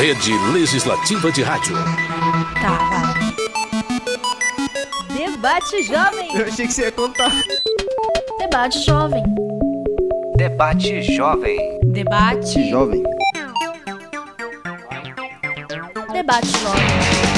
Rede Legislativa de Rádio. Tá, vai. Debate Jovem. Eu achei que você ia contar. Debate Jovem. Debate Jovem. Debate. Jovem. Debate Jovem.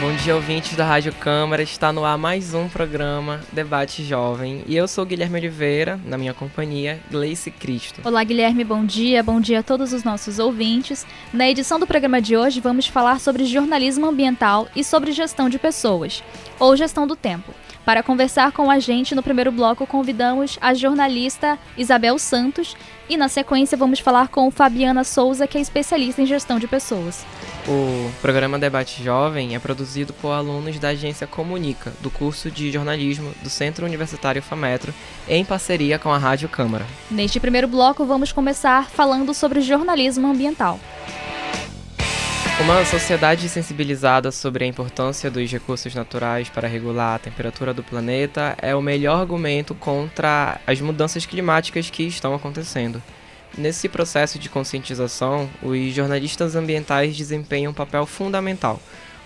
Bom dia, ouvintes da Rádio Câmara. Está no ar mais um programa Debate Jovem. E eu sou Guilherme Oliveira, na minha companhia, Gleice Cristo. Olá, Guilherme, bom dia. Bom dia a todos os nossos ouvintes. Na edição do programa de hoje, vamos falar sobre jornalismo ambiental e sobre gestão de pessoas, ou gestão do tempo. Para conversar com a gente, no primeiro bloco, convidamos a jornalista Isabel Santos e, na sequência, vamos falar com Fabiana Souza, que é especialista em gestão de pessoas. O programa Debate Jovem é produzido por alunos da agência Comunica, do curso de jornalismo do Centro Universitário FAMetro, em parceria com a Rádio Câmara. Neste primeiro bloco, vamos começar falando sobre jornalismo ambiental. Uma sociedade sensibilizada sobre a importância dos recursos naturais para regular a temperatura do planeta é o melhor argumento contra as mudanças climáticas que estão acontecendo. Nesse processo de conscientização, os jornalistas ambientais desempenham um papel fundamental,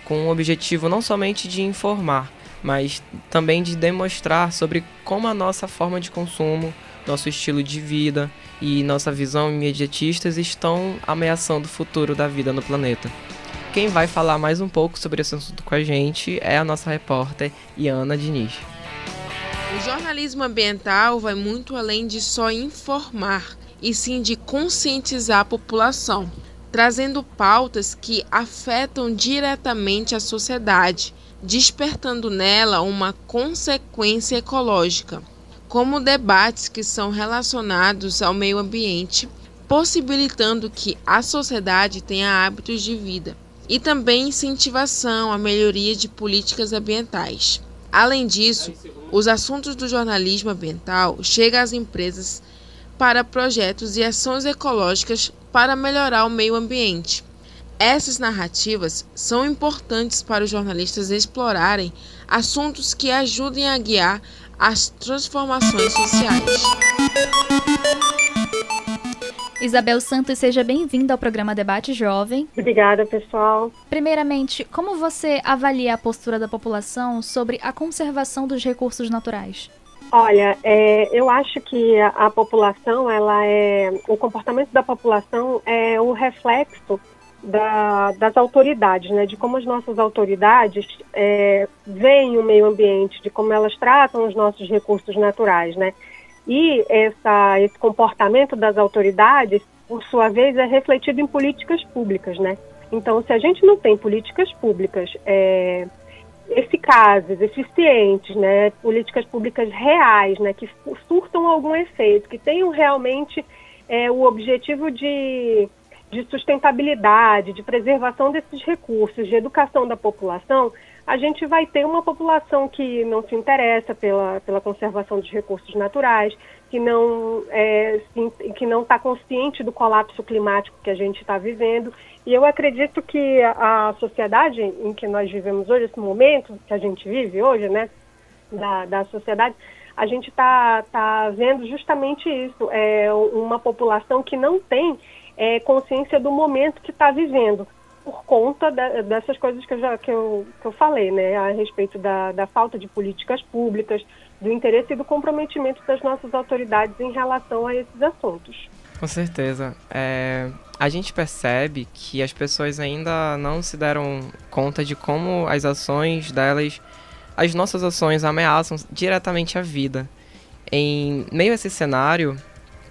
com o objetivo não somente de informar, mas também de demonstrar sobre como a nossa forma de consumo, nosso estilo de vida e nossa visão imediatistas estão ameaçando o futuro da vida no planeta. Quem vai falar mais um pouco sobre esse assunto com a gente é a nossa repórter Iana Diniz. O jornalismo ambiental vai muito além de só informar, e sim de conscientizar a população, trazendo pautas que afetam diretamente a sociedade, despertando nela uma consequência ecológica como debates que são relacionados ao meio ambiente, possibilitando que a sociedade tenha hábitos de vida e também incentivação à melhoria de políticas ambientais. Além disso, os assuntos do jornalismo ambiental chegam às empresas para projetos e ações ecológicas para melhorar o meio ambiente. Essas narrativas são importantes para os jornalistas explorarem assuntos que ajudem a guiar as transformações sociais. Isabel Santos, seja bem-vinda ao programa Debate Jovem. Obrigada, pessoal. Primeiramente, como você avalia a postura da população sobre a conservação dos recursos naturais? Olha, é, eu acho que a, a, população, ela é, o comportamento da população é o reflexo da, das autoridades, né? De como as nossas autoridades é, veem o meio ambiente, de como elas tratam os nossos recursos naturais, né? E essa, esse comportamento das autoridades, por sua vez, é refletido em políticas públicas, né? Então, se a gente não tem políticas públicas é, eficazes, eficientes, né, políticas públicas reais, né, que surtam algum efeito, que tenham realmente é, o objetivo de de sustentabilidade, de preservação desses recursos, de educação da população, a gente vai ter uma população que não se interessa pela, pela conservação dos recursos naturais, que não é, que não está consciente do colapso climático que a gente está vivendo. E eu acredito que a, sociedade em que nós vivemos hoje, esse momento que a gente vive hoje, né, da, da sociedade, a gente está tá vendo justamente isso, é uma população que não tem é, consciência do momento que está vivendo, por conta da, dessas coisas que eu, já, que, eu, que eu falei, né, a respeito da, da falta de políticas públicas, do interesse e do comprometimento das nossas autoridades em relação a esses assuntos. Com certeza. É, a gente percebe que as pessoas ainda não se deram conta de como as ações delas, as nossas ações ameaçam diretamente a vida. Em meio a esse cenário,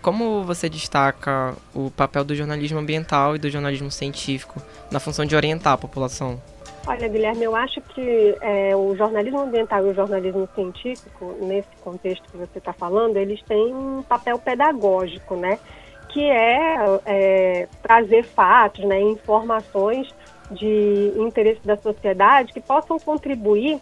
como você destaca o papel do jornalismo ambiental e do jornalismo científico na função de orientar a população? Olha, Guilherme, eu acho que é, o jornalismo ambiental e o jornalismo científico, nesse contexto que você está falando, eles têm um papel pedagógico, né? Que é, é trazer fatos, né, informações de interesse da sociedade que possam contribuir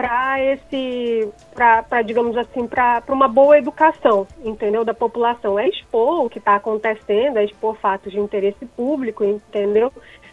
para esse, para digamos assim, para uma boa educação, entendeu, da população. É expor o que está acontecendo, é expor fatos de interesse público, entendeu,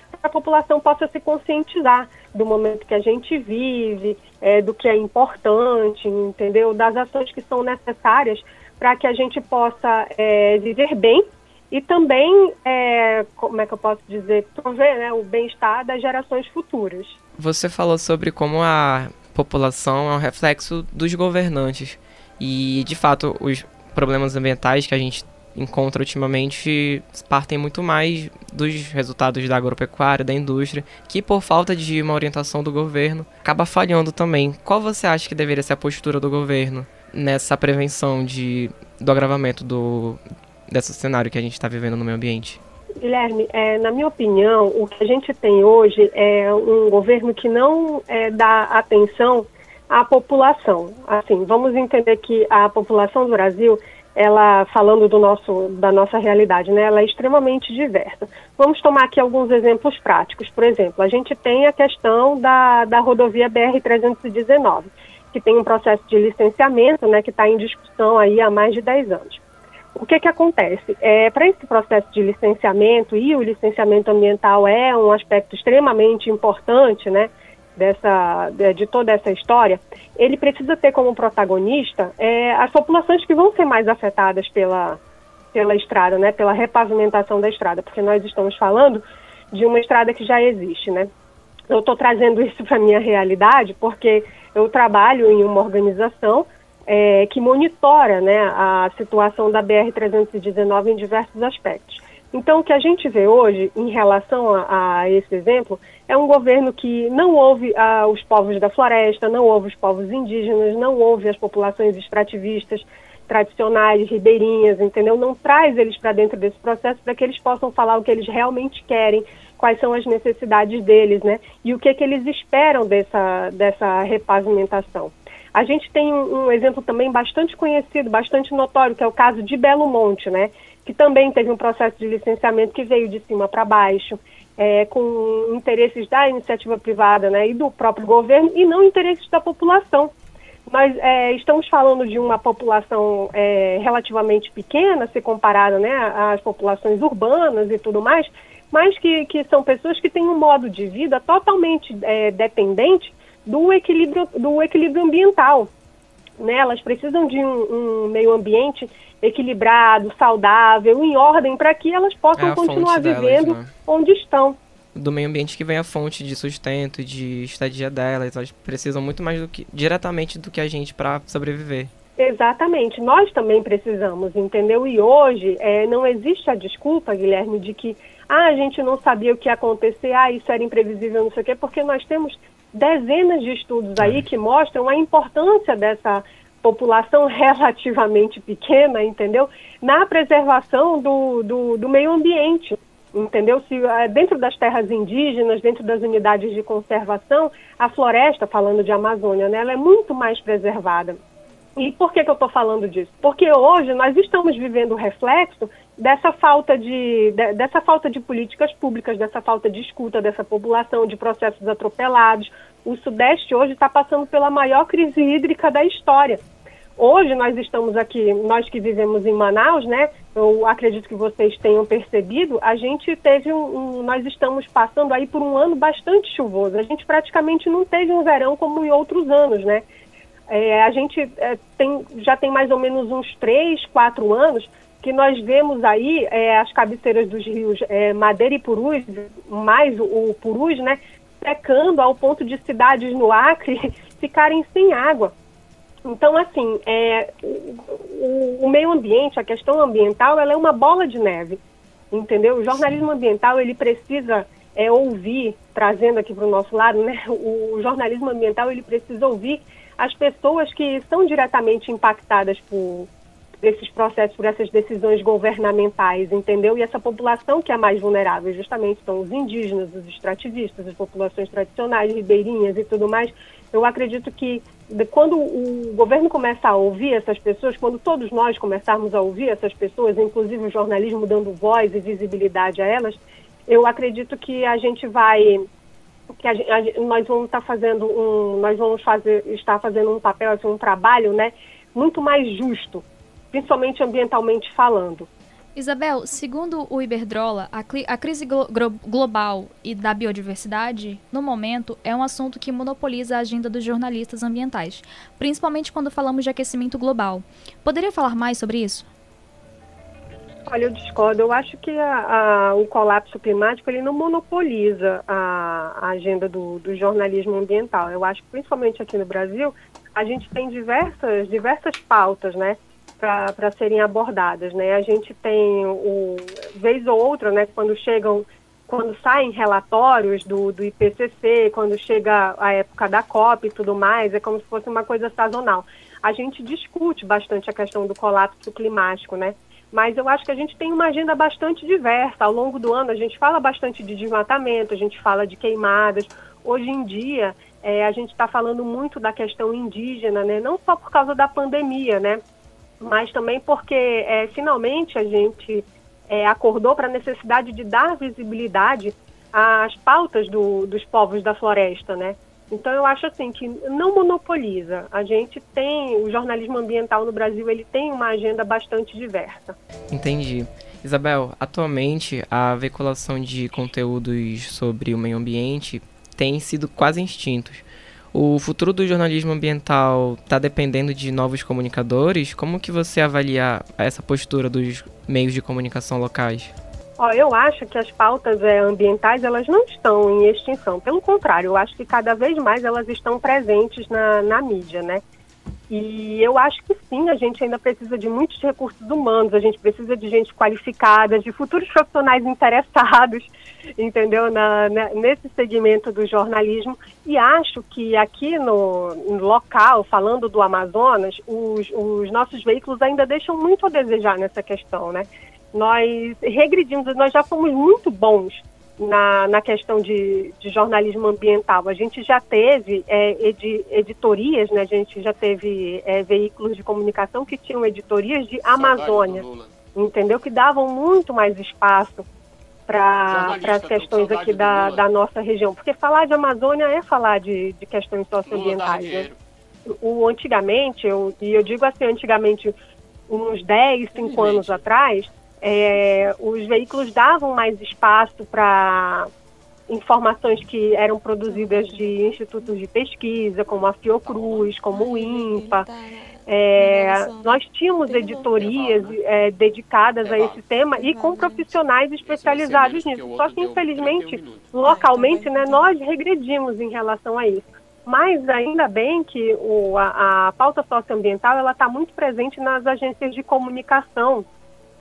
para a população possa se conscientizar do momento que a gente vive, é, do que é importante, entendeu, das ações que são necessárias para que a gente possa é, viver bem. E também, é, como é que eu posso dizer, prover né, o bem-estar das gerações futuras. Você falou sobre como a população é um reflexo dos governantes e, de fato, os problemas ambientais que a gente encontra ultimamente partem muito mais dos resultados da agropecuária, da indústria, que por falta de uma orientação do governo acaba falhando também. Qual você acha que deveria ser a postura do governo nessa prevenção de, do agravamento do, desse cenário que a gente está vivendo no meio ambiente? Guilherme, é, na minha opinião, o que a gente tem hoje é um governo que não é, dá atenção à população. Assim, vamos entender que a população do Brasil ela falando do nosso, da nossa realidade, né, ela é extremamente diversa. Vamos tomar aqui alguns exemplos práticos. Por exemplo, a gente tem a questão da, da rodovia BR-319, que tem um processo de licenciamento, né, que está em discussão aí há mais de 10 anos. O que que acontece? É, Para esse processo de licenciamento, e o licenciamento ambiental é um aspecto extremamente importante, né, dessa, de toda essa história, ele precisa ter como protagonista é, as populações que vão ser mais afetadas pela, pela estrada, né, pela repavimentação da estrada, porque nós estamos falando de uma estrada que já existe, né. Eu estou trazendo isso para a minha realidade porque eu trabalho em uma organização é, que monitora né, a situação da BR-319 em diversos aspectos. Então, o que a gente vê hoje em relação a, a esse exemplo é um governo que não ouve ah, os povos da floresta, não ouve os povos indígenas, não ouve as populações extrativistas tradicionais, ribeirinhas, entendeu? Não traz eles para dentro desse processo para que eles possam falar o que eles realmente querem, quais são as necessidades deles, né? E o que, que eles esperam dessa, dessa repavimentação. A gente tem um, um exemplo também bastante conhecido, bastante notório, que é o caso de Belo Monte, né? que também teve um processo de licenciamento que veio de cima para baixo, é, com interesses da iniciativa privada né, e do próprio governo, e não interesses da população. Nós é, estamos falando de uma população é, relativamente pequena, se comparada né, às populações urbanas e tudo mais, mas que, que são pessoas que têm um modo de vida totalmente é, dependente do equilíbrio, do equilíbrio ambiental. Né? Elas precisam de um, um meio ambiente equilibrado, saudável, em ordem, para que elas possam é continuar vivendo delas, né? onde estão. Do meio ambiente que vem a fonte de sustento, de estadia delas, elas precisam muito mais do que diretamente do que a gente para sobreviver. Exatamente, nós também precisamos, entendeu? E hoje é, não existe a desculpa, Guilherme, de que ah, a gente não sabia o que ia acontecer, ah, isso era imprevisível, não sei o quê, porque nós temos dezenas de estudos aí é. que mostram a importância dessa população relativamente pequena, entendeu? Na preservação do, do, do meio ambiente, entendeu? Se eh, dentro das terras indígenas, dentro das unidades de conservação, a floresta, falando de Amazônia, né, ela é muito mais preservada. E por que, que eu estou falando disso? Porque hoje nós estamos vivendo o reflexo dessa falta de, de, dessa falta de políticas públicas, dessa falta de escuta dessa população, de processos atropelados. O Sudeste hoje está passando pela maior crise hídrica da história. Hoje nós estamos aqui, nós que vivemos em Manaus, né? Eu acredito que vocês tenham percebido, a gente teve um, um, nós estamos passando aí por um ano bastante chuvoso. A gente praticamente não teve um verão como em outros anos, né? É, a gente é, tem, já tem mais ou menos uns três, quatro anos que nós vemos aí é, as cabeceiras dos rios é, Madeira e Purus, mais o, o Purus, né? Secando ao ponto de cidades no Acre ficarem sem água. Então, assim, é, o, o, meio ambiente, a questão ambiental, ela é uma bola de neve, entendeu? O jornalismo ambiental, ele precisa é, ouvir, trazendo aqui para o nosso lado, né? O, o jornalismo ambiental, ele precisa ouvir as pessoas que são diretamente impactadas por esses processos, por essas decisões governamentais, entendeu? E essa população que é mais vulnerável, justamente são os indígenas, os extrativistas, as populações tradicionais, ribeirinhas e tudo mais. Eu acredito que quando o governo começa a ouvir essas pessoas, quando todos nós começarmos a ouvir essas pessoas, inclusive o jornalismo dando voz e visibilidade a elas, eu acredito que a gente vai que a, a, nós vamos estar fazendo um nós vamos fazer estar fazendo um papel assim, um trabalho né muito mais justo principalmente ambientalmente falando Isabel, segundo o Iberdrola, a, a crise glo global e da biodiversidade, no momento, é um assunto que monopoliza a agenda dos jornalistas ambientais, principalmente quando falamos de aquecimento global. Poderia falar mais sobre isso? Olha, eu discordo. Eu acho que a, a, o colapso climático ele não monopoliza a, a agenda do, do, jornalismo ambiental. Eu acho que, principalmente aqui no Brasil, a gente tem diversas, diversas pautas, né, para serem abordadas, né. A gente tem, o, vez ou outra, né, quando chegam, quando saem relatórios do, do IPCC, quando chega a época da COP e tudo mais, é como se fosse uma coisa sazonal. A gente discute bastante a questão do colapso climático, né mas eu acho que a gente tem uma agenda bastante diversa. Ao longo do ano, a gente fala bastante de desmatamento, a gente fala de queimadas. Hoje em dia, é, a gente está falando muito da questão indígena, né? não só por causa da pandemia, né? Mas também porque é, finalmente a gente é, acordou para a necessidade de dar visibilidade às pautas do, dos povos da floresta, né? Então eu acho assim que não monopoliza. A gente tem o jornalismo ambiental no Brasil, ele tem uma agenda bastante diversa. Entendi. Isabel, atualmente a veiculação de conteúdos sobre o meio ambiente tem sido quase extintos. O futuro do jornalismo ambiental está dependendo de novos comunicadores? Como que você avalia essa postura dos meios de comunicação locais? Ó, eu acho que as pautas é, ambientais elas não estão em extinção. Pelo contrário, eu acho que cada vez mais elas estão presentes na, na mídia, né? E eu acho que sim, a gente ainda precisa de muitos recursos humanos, a gente precisa de gente qualificada, de futuros profissionais interessados, entendeu, na, na, nesse segmento do jornalismo. E acho que aqui no, no local, falando do Amazonas, os, os nossos veículos ainda deixam muito a desejar nessa questão, né? nós regredimos, nós já fomos muito bons na, na questão de, de jornalismo ambiental. A gente já teve é, edi, editorias, né? a gente já teve é, veículos de comunicação que tinham editorias de Amazônia, entendeu? Que davam muito mais espaço para as questões aqui da, da nossa região. Porque falar de Amazônia é falar de, de questões socioambientais. Né? O, antigamente, eu, e eu digo assim, antigamente, uns 10, 5 anos atrás, é, os veículos davam mais espaço para informações que eram produzidas de institutos de pesquisa, como a Fiocruz, como o INPA. É, nós tínhamos editorias é, dedicadas a esse tema e com profissionais especializados nisso. Só que, infelizmente, localmente, né, nós regredimos em relação a isso. Mas ainda bem que o, a, a pauta socioambiental está muito presente nas agências de comunicação,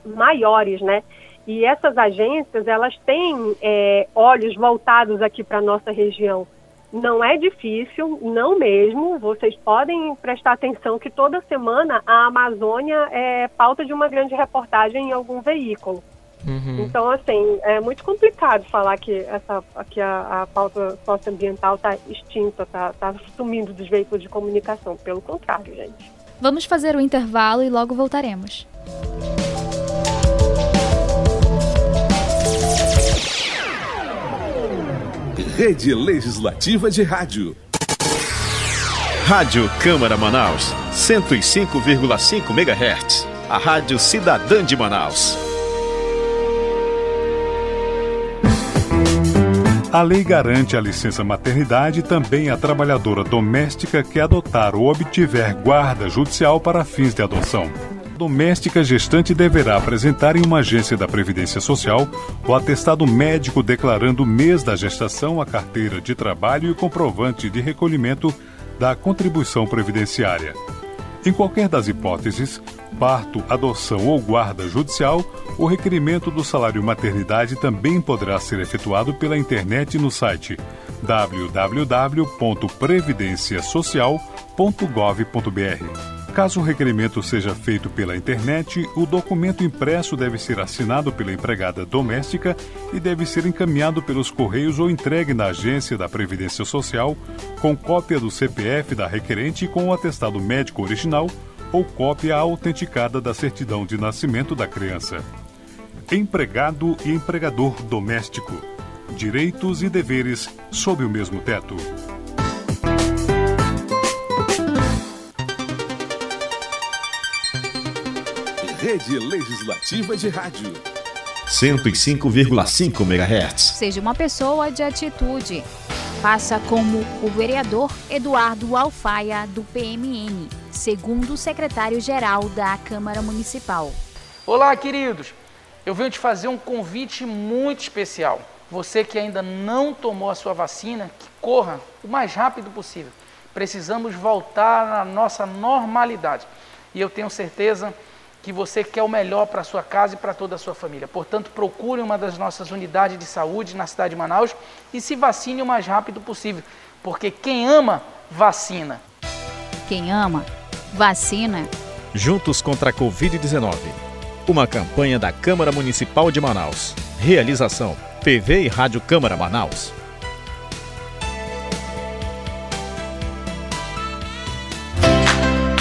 maiores, né? E essas agências, elas têm é, olhos voltados aqui para a nossa região. Não é difícil, não mesmo. Vocês podem prestar atenção que toda semana a Amazônia é pauta de uma grande reportagem em algum veículo. Uhum. Então, assim, é muito complicado falar que, essa, que a, a pauta socioambiental está extinta, está tá sumindo dos veículos de comunicação. Pelo contrário, gente. Vamos fazer o intervalo e logo voltaremos. Rede Legislativa de Rádio. Rádio Câmara Manaus, 105,5 MHz. A Rádio Cidadã de Manaus. A lei garante a licença maternidade também à trabalhadora doméstica que adotar ou obtiver guarda judicial para fins de adoção doméstica gestante deverá apresentar em uma agência da Previdência Social o atestado médico declarando o mês da gestação, a carteira de trabalho e comprovante de recolhimento da contribuição previdenciária. Em qualquer das hipóteses, parto, adoção ou guarda judicial, o requerimento do salário maternidade também poderá ser efetuado pela internet no site www.previdenciasocial.gov.br. Caso o requerimento seja feito pela internet, o documento impresso deve ser assinado pela empregada doméstica e deve ser encaminhado pelos correios ou entregue na agência da Previdência Social com cópia do CPF da requerente com o atestado médico original ou cópia autenticada da certidão de nascimento da criança. Empregado e empregador doméstico. Direitos e deveres sob o mesmo teto. Rede Legislativa de Rádio. 105,5 MHz. Seja uma pessoa de atitude. Faça como o vereador Eduardo Alfaia, do PMN, segundo o secretário-geral da Câmara Municipal. Olá, queridos! Eu venho te fazer um convite muito especial. Você que ainda não tomou a sua vacina, que corra o mais rápido possível. Precisamos voltar à nossa normalidade. E eu tenho certeza que você quer o melhor para a sua casa e para toda a sua família. Portanto, procure uma das nossas unidades de saúde na cidade de Manaus e se vacine o mais rápido possível, porque quem ama, vacina. Quem ama, vacina. Juntos contra a Covid-19. Uma campanha da Câmara Municipal de Manaus. Realização: TV e Rádio Câmara Manaus.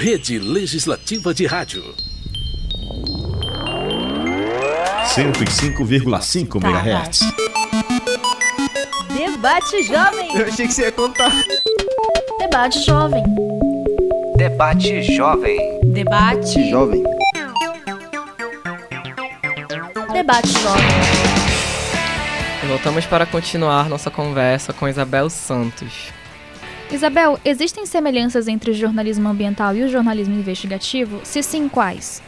Rede Legislativa de Rádio. 105,5 MHz. Debate Jovem. Eu achei que você ia contar. Debate Jovem. Debate Jovem. Debate. Jovem. Debate Jovem. Voltamos para continuar nossa conversa com Isabel Santos. Isabel, existem semelhanças entre o jornalismo ambiental e o jornalismo investigativo? Se sim, quais?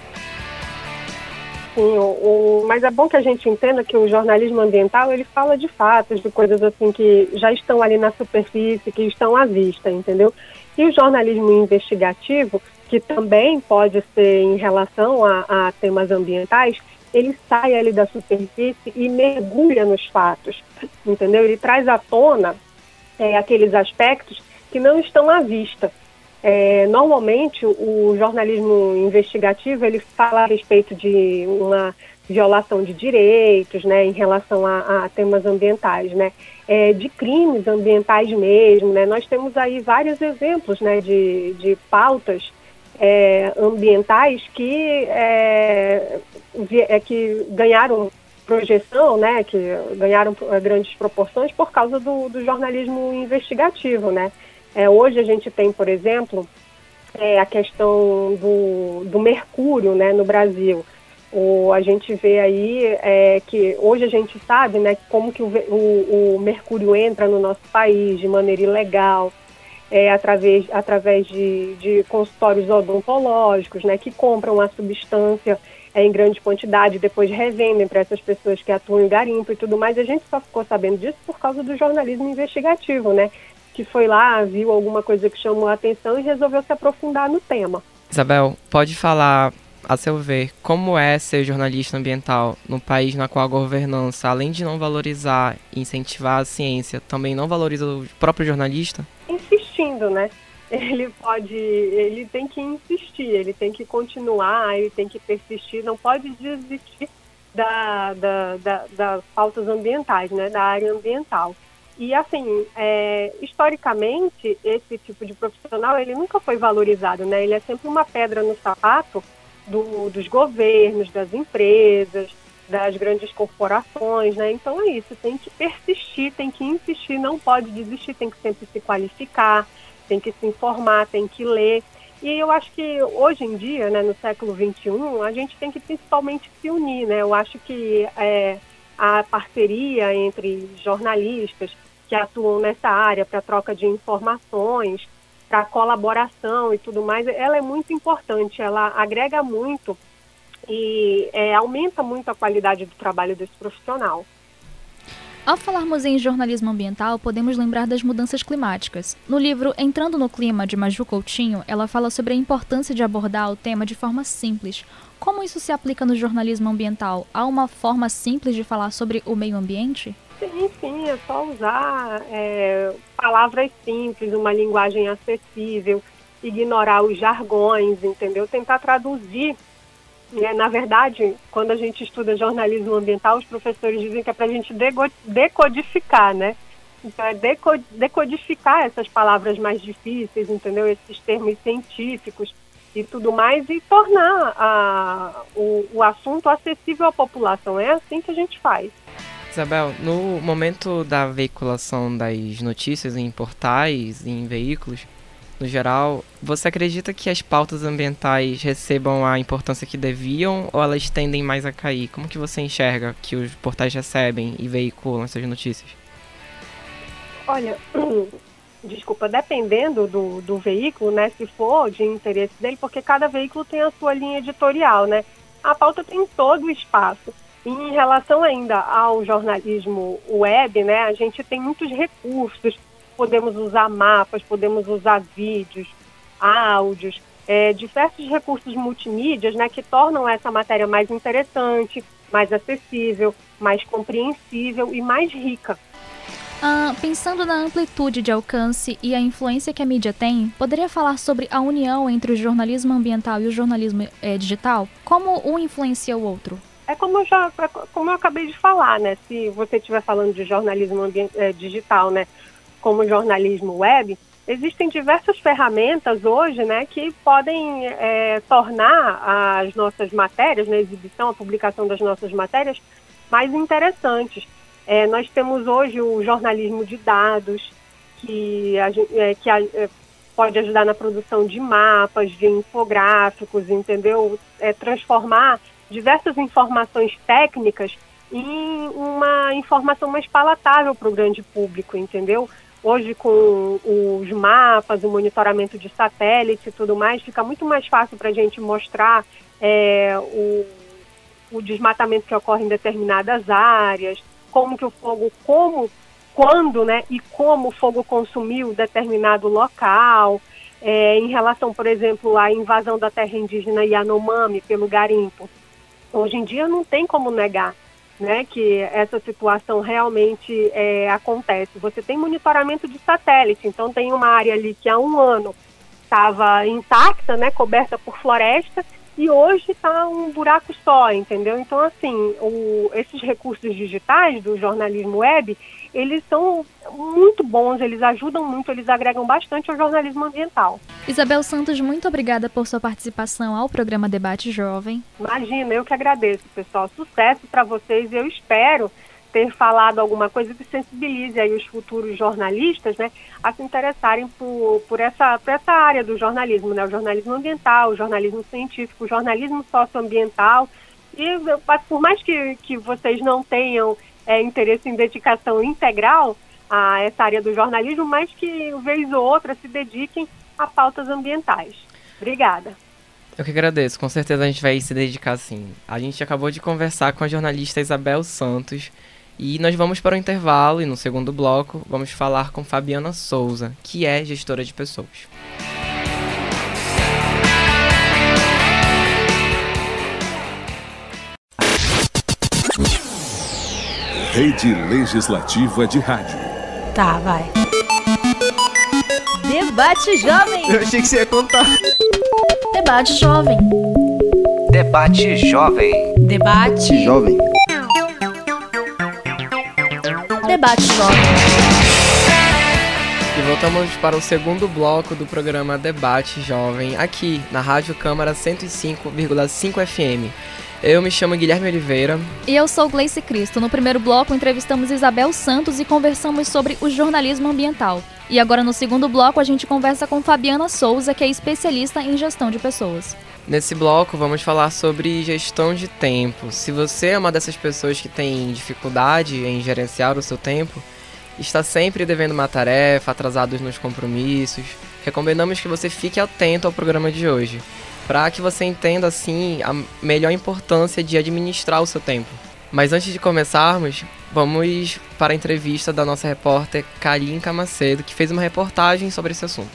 Sim, o, o, mas é bom que a gente entenda que o jornalismo ambiental ele fala de fatos, de coisas assim que já estão ali na superfície, que estão à vista, entendeu? E o jornalismo investigativo, que também pode ser em relação a, a temas ambientais, ele sai ali da superfície e mergulha nos fatos, entendeu? Ele traz à tona é, aqueles aspectos que não estão à vista. É, normalmente, o jornalismo investigativo ele fala a respeito de uma violação de direitos, né, em relação a, a temas ambientais, né, é, de crimes ambientais mesmo, né. Nós temos aí vários exemplos, né, de, de pautas é, ambientais que é, é que ganharam projeção, né, que ganharam grandes proporções por causa do, do jornalismo investigativo, né. É, hoje a gente tem, por exemplo, é, a questão do, do mercúrio né, no Brasil. O, a gente vê aí é, que hoje a gente sabe né, como que o, o, o mercúrio entra no nosso país de maneira ilegal, é, através, através de, de consultórios odontológicos, né, que compram a substância é, em grande quantidade, depois revendem para essas pessoas que atuam em garimpo e tudo mais. A gente só ficou sabendo disso por causa do jornalismo investigativo, né? Que foi lá, viu alguma coisa que chamou a atenção e resolveu se aprofundar no tema. Isabel, pode falar, a seu ver, como é ser jornalista ambiental no país na qual a governança, além de não valorizar e incentivar a ciência, também não valoriza o próprio jornalista? Insistindo, né? Ele pode, ele tem que insistir, ele tem que continuar, ele tem que persistir, não pode desistir da, da, da, das pautas ambientais, né? Da área ambiental. E assim, é, historicamente, esse tipo de profissional ele nunca foi valorizado, né? Ele é sempre uma pedra no sapato do, dos governos, das empresas, das grandes corporações, né? Então é isso, tem que persistir, tem que insistir, não pode desistir, tem que sempre se qualificar, tem que se informar, tem que ler. E eu acho que hoje em dia, né, no século XXI, a gente tem que principalmente se unir, né? Eu acho que é, a parceria entre jornalistas que atuam nessa área para troca de informações, para colaboração e tudo mais, ela é muito importante, ela agrega muito e é, aumenta muito a qualidade do trabalho desse profissional. Ao falarmos em jornalismo ambiental, podemos lembrar das mudanças climáticas. No livro Entrando no Clima, de Maju Coutinho, ela fala sobre a importância de abordar o tema de forma simples. Como isso se aplica no jornalismo ambiental? Há uma forma simples de falar sobre o meio ambiente? Sim, sim, é só usar é, palavras simples, uma linguagem acessível, ignorar os jargões, entendeu? Tentar traduzir né? Na verdade, quando a gente estuda jornalismo ambiental, os professores dizem que é para a gente decodificar, né? Então, é decodificar essas palavras mais difíceis, entendeu? Esses termos científicos, e tudo mais, e tornar a, o, o assunto acessível à população. É assim que a gente faz. Isabel, no momento da veiculação das notícias em portais, em veículos, no geral, você acredita que as pautas ambientais recebam a importância que deviam ou elas tendem mais a cair? Como que você enxerga que os portais recebem e veiculam essas notícias? Olha, desculpa, dependendo do, do veículo, né, se for de interesse dele, porque cada veículo tem a sua linha editorial, né? A pauta tem todo o espaço. E em relação ainda ao jornalismo web, né, a gente tem muitos recursos, podemos usar mapas, podemos usar vídeos, áudios, é, diversos recursos multimídias, né, que tornam essa matéria mais interessante, mais acessível, mais compreensível e mais rica. Ah, pensando na amplitude de alcance e a influência que a mídia tem, poderia falar sobre a união entre o jornalismo ambiental e o jornalismo é, digital? Como um influencia o outro? É como eu, já, como eu acabei de falar, né? Se você estiver falando de jornalismo é, digital, né? Como jornalismo web, existem diversas ferramentas hoje, né? Que podem é, tornar as nossas matérias, na né, exibição, a publicação das nossas matérias, mais interessantes. É, nós temos hoje o jornalismo de dados, que, a, é, que a, é, pode ajudar na produção de mapas, de infográficos, entendeu? É, transformar diversas informações técnicas em uma informação mais palatável para o grande público, entendeu? Hoje, com os mapas, o monitoramento de satélite e tudo mais, fica muito mais fácil para a gente mostrar é, o, o desmatamento que ocorre em determinadas áreas, como que o fogo, como, quando, né, e como o fogo consumiu determinado local, é, em relação, por exemplo, à invasão da terra indígena Yanomami pelo garimpo. Hoje em dia não tem como negar né, que essa situação realmente é, acontece. Você tem monitoramento de satélite, então tem uma área ali que há um ano estava intacta, né, coberta por floresta, e hoje está um buraco só, entendeu? Então, assim, o, esses recursos digitais do jornalismo web, eles são muito bons, eles ajudam muito, eles agregam bastante ao jornalismo ambiental. Isabel Santos, muito obrigada por sua participação ao programa Debate Jovem. Imagina, eu que agradeço, pessoal. Sucesso para vocês. Eu espero ter falado alguma coisa que sensibilize aí os futuros jornalistas, né, a se interessarem por, por, essa, por essa área do jornalismo, né, o jornalismo ambiental, o jornalismo científico, o jornalismo socioambiental. E por mais que, que vocês não tenham é, interesse em dedicação integral a essa área do jornalismo, mas que, vez ou outra, se dediquem a pautas ambientais. Obrigada. Eu que agradeço, com certeza a gente vai se dedicar sim. A gente acabou de conversar com a jornalista Isabel Santos, e nós vamos para o intervalo e no segundo bloco vamos falar com Fabiana Souza, que é gestora de pessoas. Rede Legislativa de Rádio. Tá, vai. Debate Jovem. Eu achei que você ia contar. Debate Jovem. Debate Jovem. Debate Jovem. Debate Jovem. Voltamos para o segundo bloco do programa Debate Jovem, aqui na Rádio Câmara 105,5 FM. Eu me chamo Guilherme Oliveira. E eu sou Gleice Cristo. No primeiro bloco, entrevistamos Isabel Santos e conversamos sobre o jornalismo ambiental. E agora, no segundo bloco, a gente conversa com Fabiana Souza, que é especialista em gestão de pessoas. Nesse bloco, vamos falar sobre gestão de tempo. Se você é uma dessas pessoas que tem dificuldade em gerenciar o seu tempo, está sempre devendo uma tarefa, atrasados nos compromissos, recomendamos que você fique atento ao programa de hoje, para que você entenda assim a melhor importância de administrar o seu tempo. Mas antes de começarmos, vamos para a entrevista da nossa repórter Kalinka Macedo, que fez uma reportagem sobre esse assunto.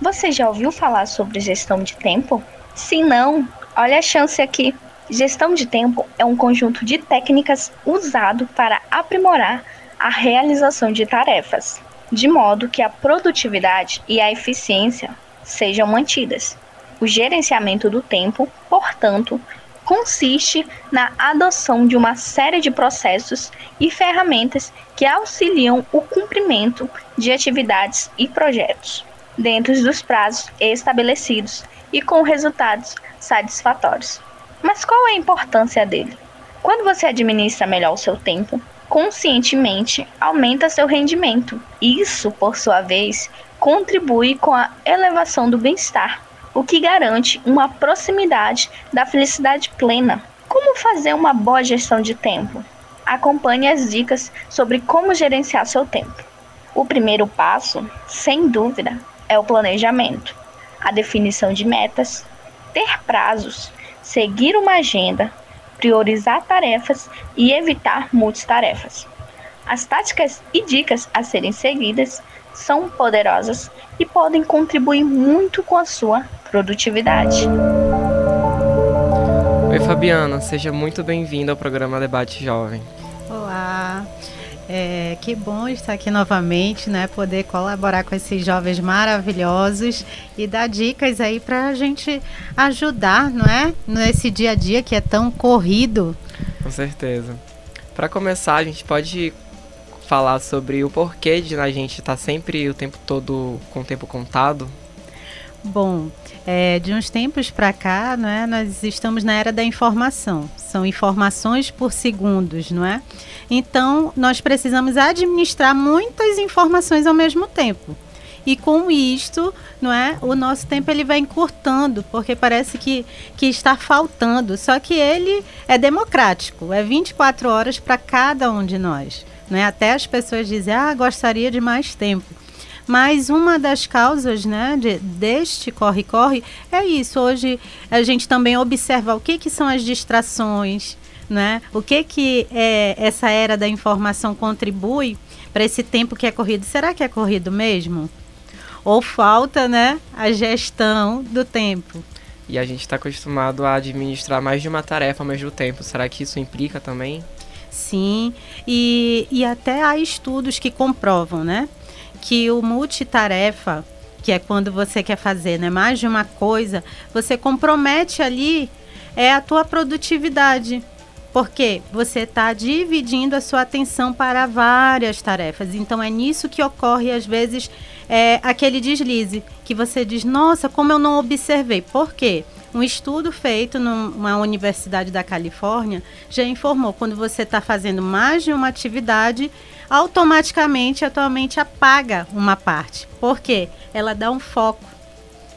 Você já ouviu falar sobre gestão de tempo? Se não, olha a chance aqui. Gestão de tempo é um conjunto de técnicas usado para aprimorar a realização de tarefas, de modo que a produtividade e a eficiência sejam mantidas. O gerenciamento do tempo, portanto, consiste na adoção de uma série de processos e ferramentas que auxiliam o cumprimento de atividades e projetos, dentro dos prazos estabelecidos e com resultados satisfatórios. Mas qual é a importância dele? Quando você administra melhor o seu tempo, conscientemente aumenta seu rendimento. Isso, por sua vez, contribui com a elevação do bem-estar, o que garante uma proximidade da felicidade plena. Como fazer uma boa gestão de tempo? Acompanhe as dicas sobre como gerenciar seu tempo. O primeiro passo, sem dúvida, é o planejamento, a definição de metas, ter prazos, seguir uma agenda, priorizar tarefas e evitar multitarefas. As táticas e dicas a serem seguidas são poderosas e podem contribuir muito com a sua produtividade. Oi, Fabiana, seja muito bem-vinda ao programa Debate Jovem. Olá, é, que bom estar aqui novamente, né? Poder colaborar com esses jovens maravilhosos e dar dicas aí para a gente ajudar, não é? Nesse dia a dia que é tão corrido. Com certeza. Para começar, a gente pode falar sobre o porquê de a gente estar tá sempre o tempo todo com o tempo contado? Bom, é, de uns tempos para cá, não é, nós estamos na era da informação. São informações por segundos, não é? Então, nós precisamos administrar muitas informações ao mesmo tempo. E com isto, não é, o nosso tempo ele vai encurtando, porque parece que, que está faltando. Só que ele é democrático, é 24 horas para cada um de nós. Não é? Até as pessoas dizem, ah, gostaria de mais tempo. Mas uma das causas né, de, deste corre-corre é isso. Hoje a gente também observa o que, que são as distrações, né? o que, que é, essa era da informação contribui para esse tempo que é corrido. Será que é corrido mesmo? Ou falta né, a gestão do tempo? E a gente está acostumado a administrar mais de uma tarefa ao mesmo tempo. Será que isso implica também? Sim, e, e até há estudos que comprovam, né? Que o multitarefa, que é quando você quer fazer né, mais de uma coisa, você compromete ali é a tua produtividade. Porque você está dividindo a sua atenção para várias tarefas. Então é nisso que ocorre, às vezes, é, aquele deslize. Que você diz, nossa, como eu não observei. Por quê? Um estudo feito numa universidade da Califórnia já informou quando você está fazendo mais de uma atividade, automaticamente a tua mente apaga uma parte. Por quê? Ela dá um foco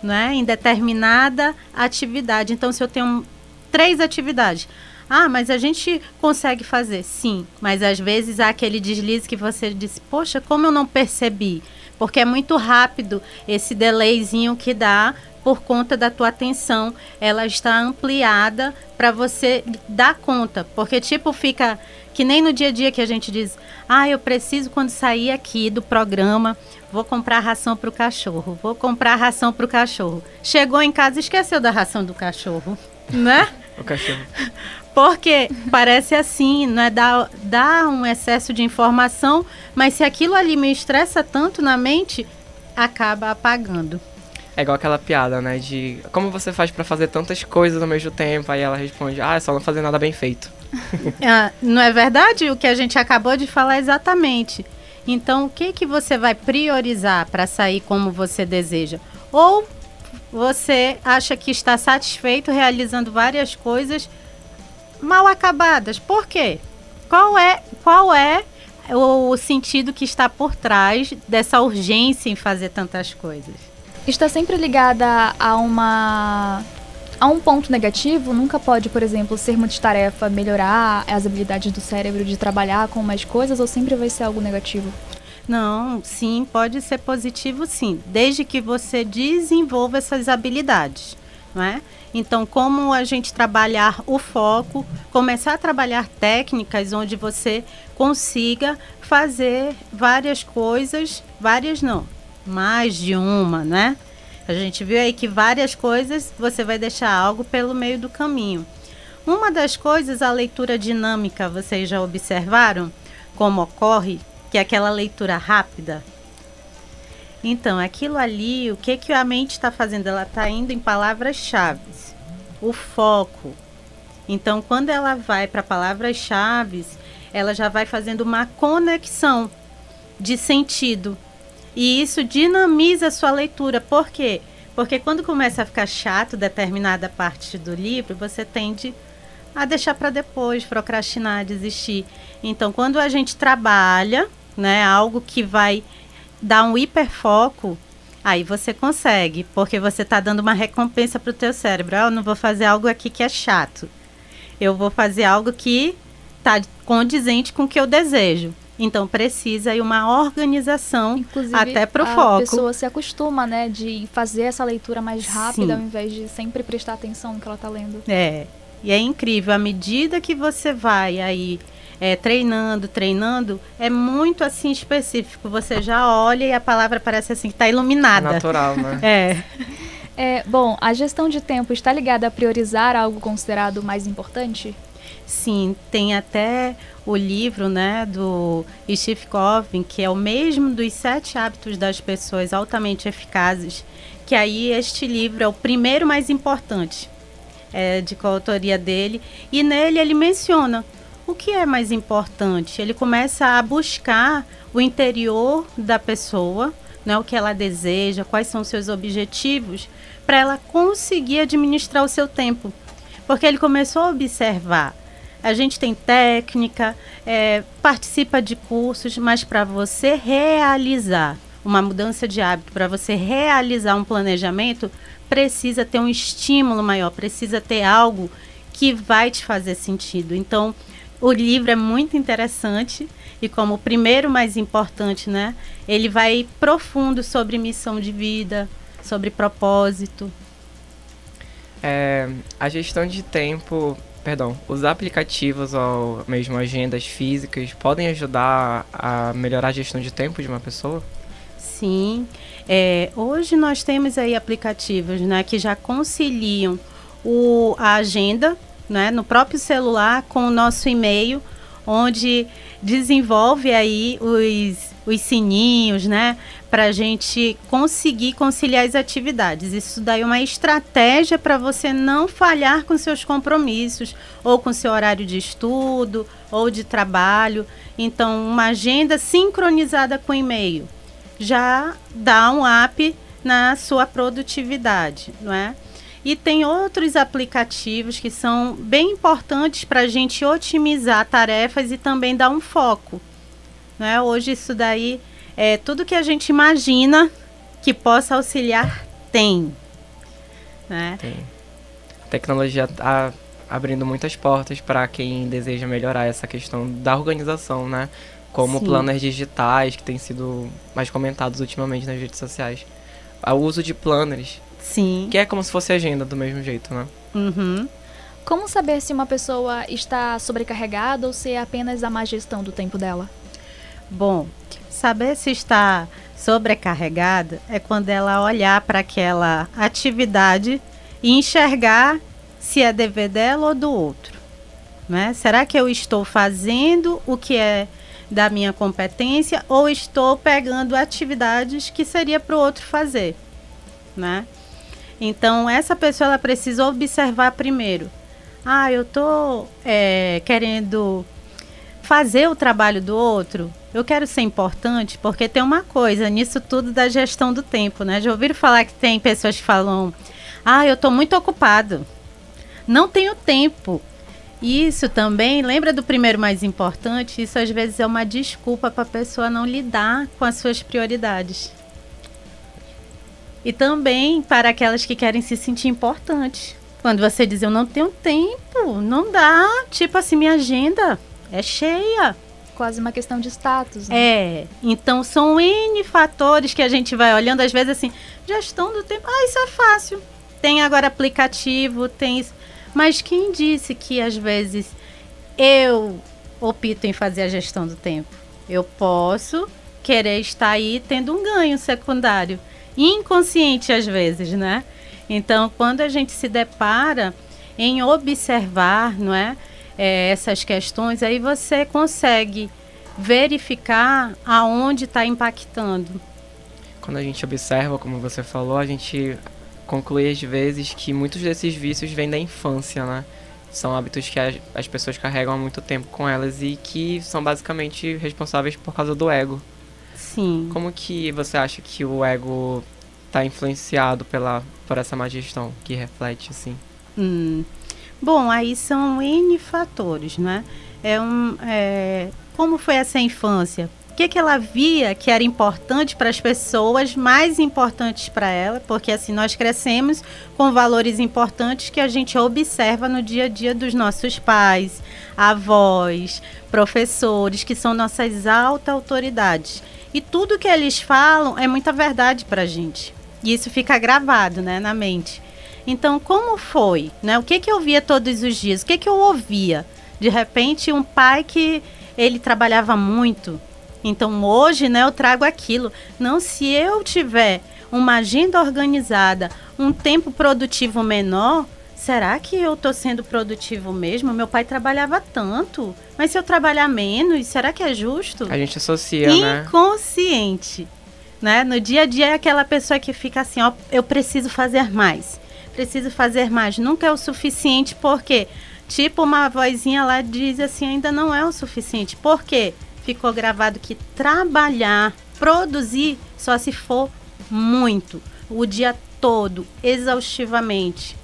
né, em determinada atividade. Então, se eu tenho três atividades, ah, mas a gente consegue fazer, sim. Mas às vezes há aquele deslize que você disse, poxa, como eu não percebi? Porque é muito rápido esse delayzinho que dá por conta da tua atenção. Ela está ampliada para você dar conta. Porque, tipo, fica que nem no dia a dia que a gente diz: ah, eu preciso, quando sair aqui do programa, vou comprar ração para o cachorro, vou comprar ração para o cachorro. Chegou em casa esqueceu da ração do cachorro, né? o cachorro. Porque parece assim, né? Dá, dá um excesso de informação, mas se aquilo ali me estressa tanto na mente, acaba apagando. É igual aquela piada, né? De como você faz para fazer tantas coisas ao mesmo tempo? Aí ela responde: Ah, é só não fazer nada bem feito. ah, não é verdade? O que a gente acabou de falar exatamente. Então, o que, que você vai priorizar para sair como você deseja? Ou você acha que está satisfeito realizando várias coisas mal acabadas? Por quê? Qual é, qual é o sentido que está por trás dessa urgência em fazer tantas coisas? Está sempre ligada a uma a um ponto negativo, nunca pode, por exemplo, ser multitarefa, melhorar as habilidades do cérebro de trabalhar com mais coisas ou sempre vai ser algo negativo? Não, sim, pode ser positivo sim, desde que você desenvolva essas habilidades, não é? Então, como a gente trabalhar o foco, começar a trabalhar técnicas onde você consiga fazer várias coisas, várias não, mais de uma, né? A gente viu aí que várias coisas você vai deixar algo pelo meio do caminho. Uma das coisas, a leitura dinâmica, vocês já observaram como ocorre, que é aquela leitura rápida? Então, aquilo ali, o que, que a mente está fazendo? Ela está indo em palavras-chave. O foco. Então, quando ela vai para palavras-chave, ela já vai fazendo uma conexão de sentido. E isso dinamiza a sua leitura. Por quê? Porque quando começa a ficar chato determinada parte do livro, você tende a deixar para depois, procrastinar, desistir. Então, quando a gente trabalha, né, algo que vai dar um hiperfoco, aí você consegue, porque você está dando uma recompensa para o teu cérebro. Ah, eu não vou fazer algo aqui que é chato. Eu vou fazer algo que está condizente com o que eu desejo. Então precisa aí uma organização Inclusive, até para o a foco. pessoa se acostuma, né, de fazer essa leitura mais rápida Sim. ao invés de sempre prestar atenção no que ela está lendo. É, e é incrível, à medida que você vai aí é, treinando, treinando, é muito assim específico. Você já olha e a palavra parece assim que está iluminada. É natural, né? É. É, bom, a gestão de tempo está ligada a priorizar algo considerado mais importante? Sim, tem até o livro né, do Steve Covey, que é o mesmo dos sete hábitos das pessoas altamente eficazes, que aí este livro é o primeiro mais importante é, de coautoria dele, e nele ele menciona o que é mais importante. Ele começa a buscar o interior da pessoa, né, o que ela deseja, quais são seus objetivos, para ela conseguir administrar o seu tempo. Porque ele começou a observar a gente tem técnica, é, participa de cursos, mas para você realizar uma mudança de hábito, para você realizar um planejamento, precisa ter um estímulo maior, precisa ter algo que vai te fazer sentido. Então, o livro é muito interessante e como o primeiro mais importante, né, ele vai profundo sobre missão de vida, sobre propósito. É, a gestão de tempo, perdão, os aplicativos ou mesmo agendas físicas podem ajudar a melhorar a gestão de tempo de uma pessoa? Sim. É, hoje nós temos aí aplicativos né, que já conciliam o, a agenda né, no próprio celular com o nosso e-mail, onde desenvolve aí os, os sininhos, né? Para a gente conseguir conciliar as atividades. Isso daí é uma estratégia para você não falhar com seus compromissos, ou com seu horário de estudo, ou de trabalho. Então, uma agenda sincronizada com e-mail já dá um up na sua produtividade, não é? E tem outros aplicativos que são bem importantes para a gente otimizar tarefas e também dar um foco. Né? Hoje isso daí é tudo que a gente imagina que possa auxiliar tem. Né? Tem. A tecnologia está abrindo muitas portas para quem deseja melhorar essa questão da organização, né? Como Sim. planners digitais, que têm sido mais comentados ultimamente nas redes sociais. O uso de planners. Sim. Que é como se fosse agenda do mesmo jeito, né? Uhum. Como saber se uma pessoa está sobrecarregada ou se é apenas a má gestão do tempo dela? Bom, saber se está sobrecarregada é quando ela olhar para aquela atividade e enxergar se é dever dela ou do outro. Né? Será que eu estou fazendo o que é da minha competência ou estou pegando atividades que seria para o outro fazer? Né? Então, essa pessoa ela precisa observar primeiro. Ah, eu estou é, querendo fazer o trabalho do outro, eu quero ser importante, porque tem uma coisa nisso tudo da gestão do tempo, né? Já ouviram falar que tem pessoas que falam: "Ah, eu estou muito ocupado. Não tenho tempo". Isso também, lembra do primeiro mais importante? Isso às vezes é uma desculpa para a pessoa não lidar com as suas prioridades. E também para aquelas que querem se sentir importantes. Quando você diz eu não tenho tempo, não dá, tipo assim, minha agenda é cheia. Quase uma questão de status, né? É, então são N fatores que a gente vai olhando, às vezes assim, gestão do tempo, ah, isso é fácil. Tem agora aplicativo, tem isso. Mas quem disse que às vezes eu opto em fazer a gestão do tempo? Eu posso querer estar aí tendo um ganho secundário, inconsciente às vezes, né? Então, quando a gente se depara em observar, não é? é, essas questões, aí você consegue verificar aonde está impactando. Quando a gente observa, como você falou, a gente conclui às vezes que muitos desses vícios vêm da infância, né? São hábitos que as, as pessoas carregam há muito tempo com elas e que são basicamente responsáveis por causa do ego. Sim. Como que você acha que o ego está influenciado pela, por essa má gestão, que reflete assim? Hum. Bom, aí são N fatores, né? É um, é, como foi essa infância? O que, que ela via que era importante para as pessoas, mais importantes para ela? Porque assim, nós crescemos com valores importantes que a gente observa no dia a dia dos nossos pais, avós, professores, que são nossas altas autoridades. E tudo que eles falam é muita verdade para a gente. E isso fica gravado né, na mente. Então, como foi? Né? O que, que eu via todos os dias? O que, que eu ouvia? De repente, um pai que ele trabalhava muito. Então, hoje, né, eu trago aquilo. Não, se eu tiver uma agenda organizada, um tempo produtivo menor, será que eu estou sendo produtivo mesmo? Meu pai trabalhava tanto, mas se eu trabalhar menos, será que é justo? A gente associa, né? Inconsciente. Né? No dia a dia é aquela pessoa que fica assim, ó, eu preciso fazer mais. Preciso fazer mais. Nunca é o suficiente, porque tipo uma vozinha lá diz assim, ainda não é o suficiente. Por quê? Ficou gravado que trabalhar, produzir só se for muito, o dia todo, exaustivamente.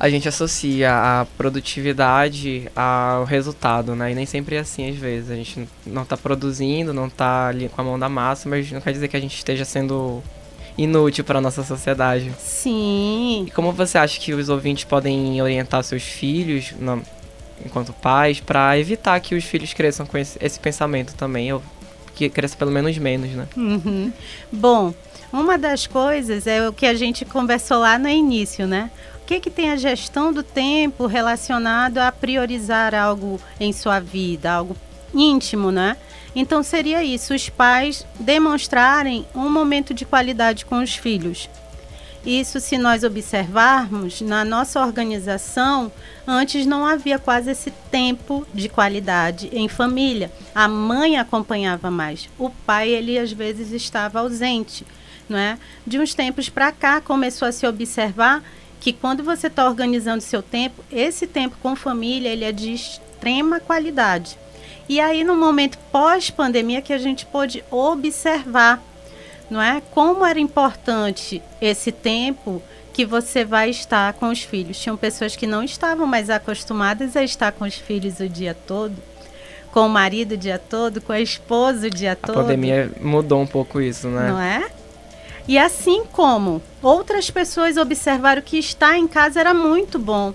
A gente associa a produtividade ao resultado, né? E nem sempre é assim às vezes. A gente não está produzindo, não está ali com a mão da massa, mas não quer dizer que a gente esteja sendo inútil para nossa sociedade. Sim. E como você acha que os ouvintes podem orientar seus filhos, enquanto pais, para evitar que os filhos cresçam com esse, esse pensamento também, ou que cresça pelo menos menos, né? Uhum. Bom, uma das coisas é o que a gente conversou lá no início, né? Que, que tem a gestão do tempo relacionado a priorizar algo em sua vida, algo íntimo, né? Então seria isso, os pais demonstrarem um momento de qualidade com os filhos. Isso, se nós observarmos, na nossa organização, antes não havia quase esse tempo de qualidade em família. A mãe acompanhava mais, o pai, ele às vezes estava ausente. Não é? De uns tempos para cá, começou a se observar que quando você está organizando seu tempo, esse tempo com família, ele é de extrema qualidade. E aí, no momento pós-pandemia, que a gente pôde observar, não é? Como era importante esse tempo que você vai estar com os filhos. Tinham pessoas que não estavam mais acostumadas a estar com os filhos o dia todo, com o marido o dia todo, com a esposa o dia a todo. A pandemia mudou um pouco isso, né? Não é? E assim como outras pessoas observaram que estar em casa era muito bom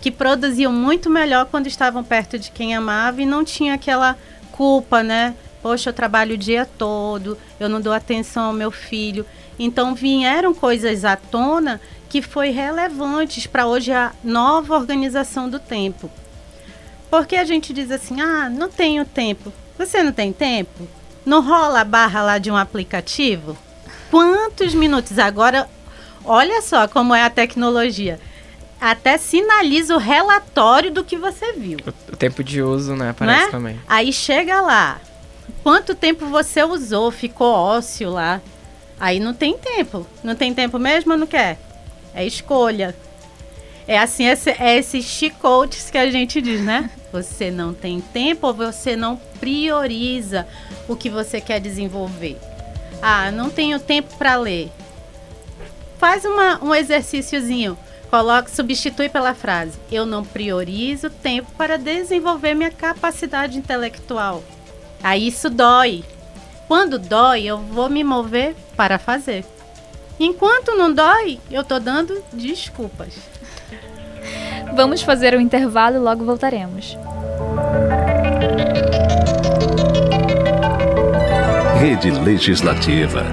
que produziam muito melhor quando estavam perto de quem amava e não tinha aquela culpa, né? Poxa, eu trabalho o dia todo, eu não dou atenção ao meu filho. Então vieram coisas à tona que foi relevantes para hoje a nova organização do tempo. Porque a gente diz assim: "Ah, não tenho tempo". Você não tem tempo? Não rola a barra lá de um aplicativo? Quantos minutos agora? Olha só como é a tecnologia até sinaliza o relatório do que você viu. O, tempo de uso, né? Aparece né? também. Aí chega lá. Quanto tempo você usou? Ficou ósseo lá. Aí não tem tempo. Não tem tempo mesmo ou não quer? É escolha. É assim, esse, é esses chicotes que a gente diz, né? Você não tem tempo ou você não prioriza o que você quer desenvolver. Ah, não tenho tempo para ler. Faz uma, um exercíciozinho Coloque, substitui pela frase: Eu não priorizo tempo para desenvolver minha capacidade intelectual. Aí isso dói. Quando dói, eu vou me mover para fazer. Enquanto não dói, eu tô dando desculpas. Vamos fazer o um intervalo e logo voltaremos. Rede Legislativa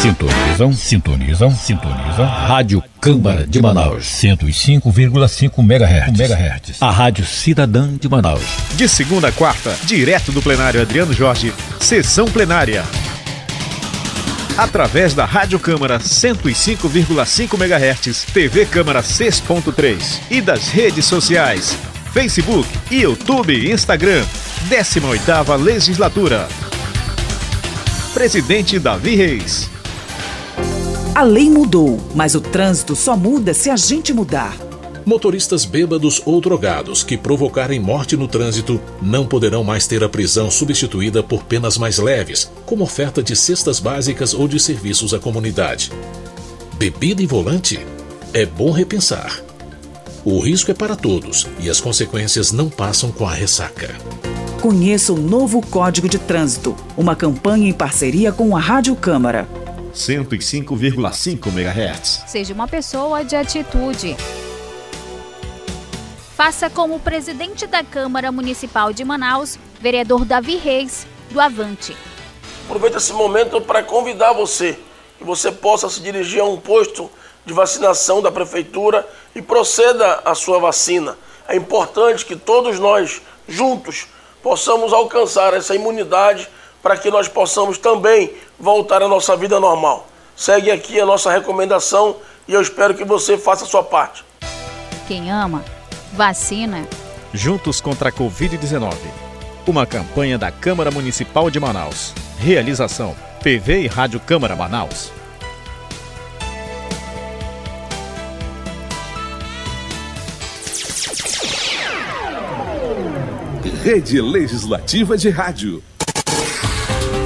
Sintonizam, sintonizam, sintonizam. Rádio Câmara de Manaus. 105,5 MHz. MHz. A Rádio Cidadã de Manaus. De segunda a quarta, direto do plenário Adriano Jorge, sessão plenária. Através da Rádio Câmara 105,5 MHz, TV Câmara 6.3 e das redes sociais Facebook, YouTube e Instagram. 18ª Legislatura. Presidente Davi Reis. A lei mudou, mas o trânsito só muda se a gente mudar. Motoristas bêbados ou drogados que provocarem morte no trânsito não poderão mais ter a prisão substituída por penas mais leves, como oferta de cestas básicas ou de serviços à comunidade. Bebida e volante? É bom repensar. O risco é para todos e as consequências não passam com a ressaca. Conheça o novo Código de Trânsito, uma campanha em parceria com a Rádio Câmara. 105,5 MHz. Seja uma pessoa de atitude. Faça como o presidente da Câmara Municipal de Manaus, vereador Davi Reis, do Avante. Aproveito esse momento para convidar você que você possa se dirigir a um posto de vacinação da prefeitura e proceda à sua vacina. É importante que todos nós, juntos, possamos alcançar essa imunidade para que nós possamos também voltar à nossa vida normal. Segue aqui a nossa recomendação e eu espero que você faça a sua parte. Quem ama, vacina. Juntos contra a Covid-19. Uma campanha da Câmara Municipal de Manaus. Realização: PV e Rádio Câmara Manaus. Rede Legislativa de Rádio.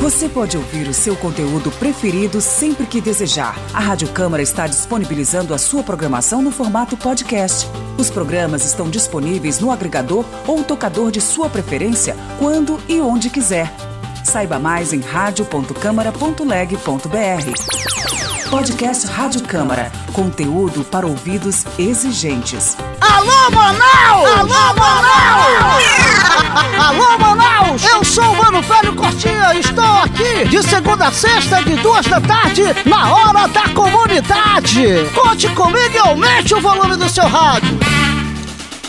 Você pode ouvir o seu conteúdo preferido sempre que desejar. A Rádio Câmara está disponibilizando a sua programação no formato podcast. Os programas estão disponíveis no agregador ou tocador de sua preferência, quando e onde quiser. Saiba mais em radio.câmara.leg.br. Podcast Rádio Câmara. Conteúdo para ouvidos exigentes. Alô, Manaus! Alô, Manaus! Alô, Manaus! Eu sou o Mano Velho Cortinha e estou aqui de segunda a sexta, de duas da tarde, na Hora da Comunidade. Conte comigo e aumente o volume do seu rádio.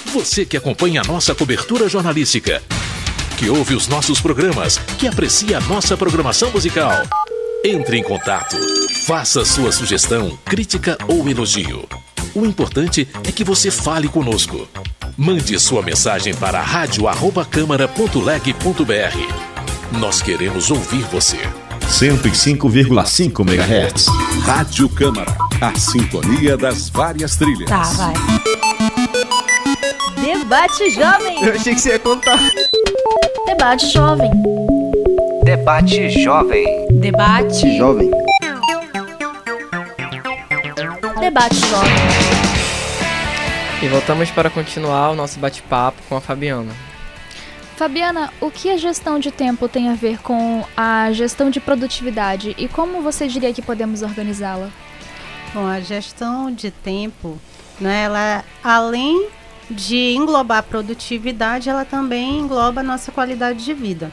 Você que acompanha a nossa cobertura jornalística, que ouve os nossos programas, que aprecia a nossa programação musical. Entre em contato. Faça sua sugestão, crítica ou elogio. O importante é que você fale conosco. Mande sua mensagem para radio@câmara.leg.br. Nós queremos ouvir você. 105,5 MHz. Rádio Câmara, a sintonia das várias trilhas. Tá, vai. Debate Jovem. Eu achei que você ia contar. Debate Jovem. Debate Jovem. Debate Jovem. Debate Jovem. E voltamos para continuar o nosso bate-papo com a Fabiana. Fabiana, o que a gestão de tempo tem a ver com a gestão de produtividade e como você diria que podemos organizá-la? Bom, a gestão de tempo, né, ela além de englobar a produtividade, ela também engloba a nossa qualidade de vida.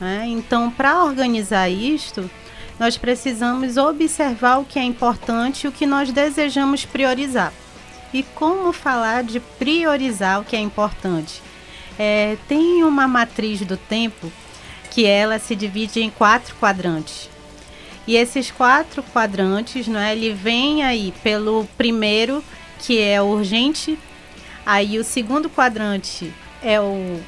Né? Então, para organizar isto, nós precisamos observar o que é importante e o que nós desejamos priorizar. E como falar de priorizar o que é importante? É, tem uma matriz do tempo que ela se divide em quatro quadrantes. E esses quatro quadrantes, não é, ele vem aí pelo primeiro, que é urgente, aí o segundo quadrante é o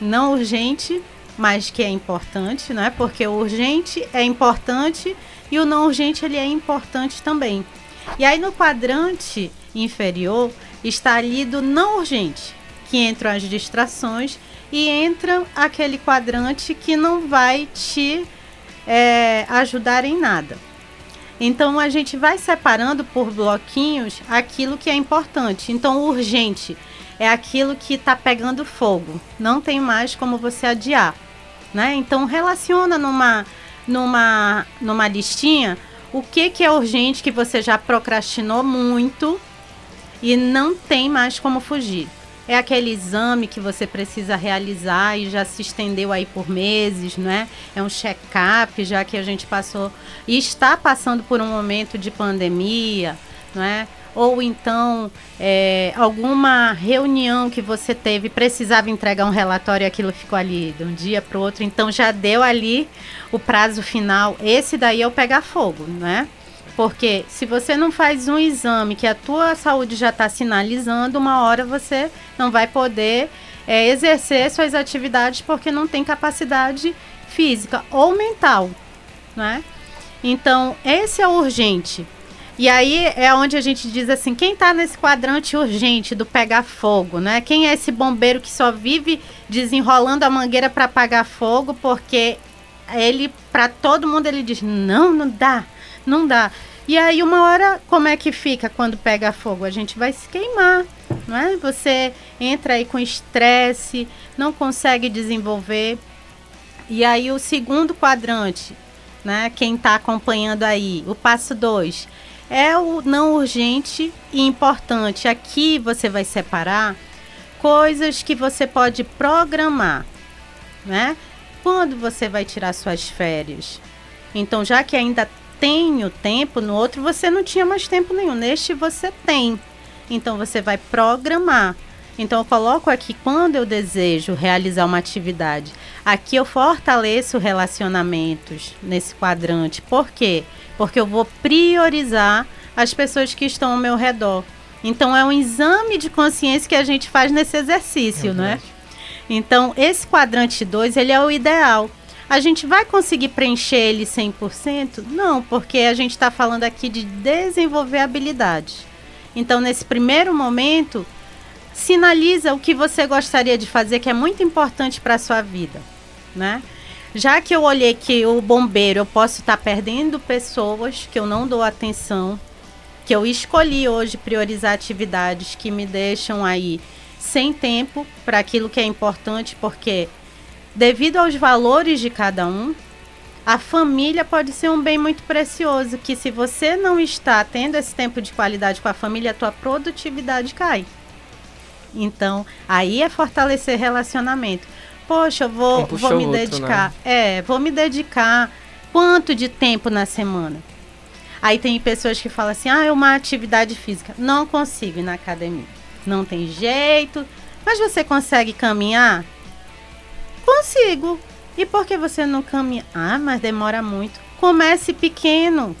não urgente, mas que é importante, né? Porque o urgente é importante e o não urgente ele é importante também. E aí no quadrante inferior está ali do não urgente, que entram as distrações e entra aquele quadrante que não vai te é, ajudar em nada. Então a gente vai separando por bloquinhos aquilo que é importante. Então o urgente é aquilo que está pegando fogo, não tem mais como você adiar, né? Então relaciona numa numa numa listinha o que que é urgente que você já procrastinou muito e não tem mais como fugir. É aquele exame que você precisa realizar e já se estendeu aí por meses, né? É um check-up, já que a gente passou e está passando por um momento de pandemia, não é? Ou então é, alguma reunião que você teve, precisava entregar um relatório e aquilo ficou ali de um dia para o outro, então já deu ali o prazo final. Esse daí é o pegar fogo, né? Porque se você não faz um exame que a tua saúde já está sinalizando, uma hora você não vai poder é, exercer suas atividades porque não tem capacidade física ou mental, né? Então, esse é o urgente. E aí é onde a gente diz assim, quem está nesse quadrante urgente do pegar fogo, né? Quem é esse bombeiro que só vive desenrolando a mangueira para apagar fogo, porque ele para todo mundo ele diz: "Não, não dá. Não dá". E aí uma hora como é que fica quando pega fogo? A gente vai se queimar, não é? Você entra aí com estresse, não consegue desenvolver. E aí o segundo quadrante, né? Quem está acompanhando aí, o passo 2 é o não urgente e importante. Aqui você vai separar coisas que você pode programar, né? Quando você vai tirar suas férias? Então, já que ainda tenho tempo, no outro você não tinha mais tempo nenhum, neste você tem. Então, você vai programar. Então, eu coloco aqui quando eu desejo realizar uma atividade. Aqui eu fortaleço relacionamentos nesse quadrante. Por quê? Porque eu vou priorizar as pessoas que estão ao meu redor. Então, é um exame de consciência que a gente faz nesse exercício, é né? Então, esse quadrante 2, ele é o ideal. A gente vai conseguir preencher ele 100%? Não, porque a gente está falando aqui de desenvolver habilidades. Então, nesse primeiro momento, sinaliza o que você gostaria de fazer, que é muito importante para a sua vida, né? Já que eu olhei que o bombeiro eu posso estar tá perdendo pessoas que eu não dou atenção, que eu escolhi hoje priorizar atividades que me deixam aí sem tempo para aquilo que é importante, porque devido aos valores de cada um, a família pode ser um bem muito precioso, que se você não está tendo esse tempo de qualidade com a família, a tua produtividade cai. Então, aí é fortalecer relacionamento. Poxa, eu vou, um vou me outro, dedicar. Né? É, vou me dedicar quanto de tempo na semana? Aí tem pessoas que falam assim: ah, é uma atividade física. Não consigo ir na academia não tem jeito. Mas você consegue caminhar? Consigo. E por que você não caminha? Ah, mas demora muito. Comece pequeno.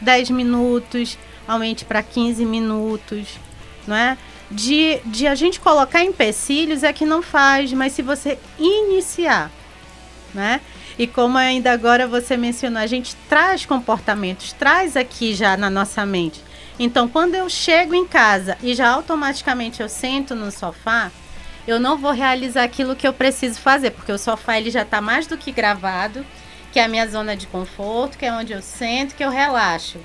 10 minutos, aumente para 15 minutos, não é? De, de a gente colocar empecilhos é que não faz, mas se você iniciar, né? E como ainda agora você mencionou, a gente traz comportamentos, traz aqui já na nossa mente. Então, quando eu chego em casa e já automaticamente eu sento no sofá, eu não vou realizar aquilo que eu preciso fazer, porque o sofá ele já está mais do que gravado, que é a minha zona de conforto, que é onde eu sento, que eu relaxo.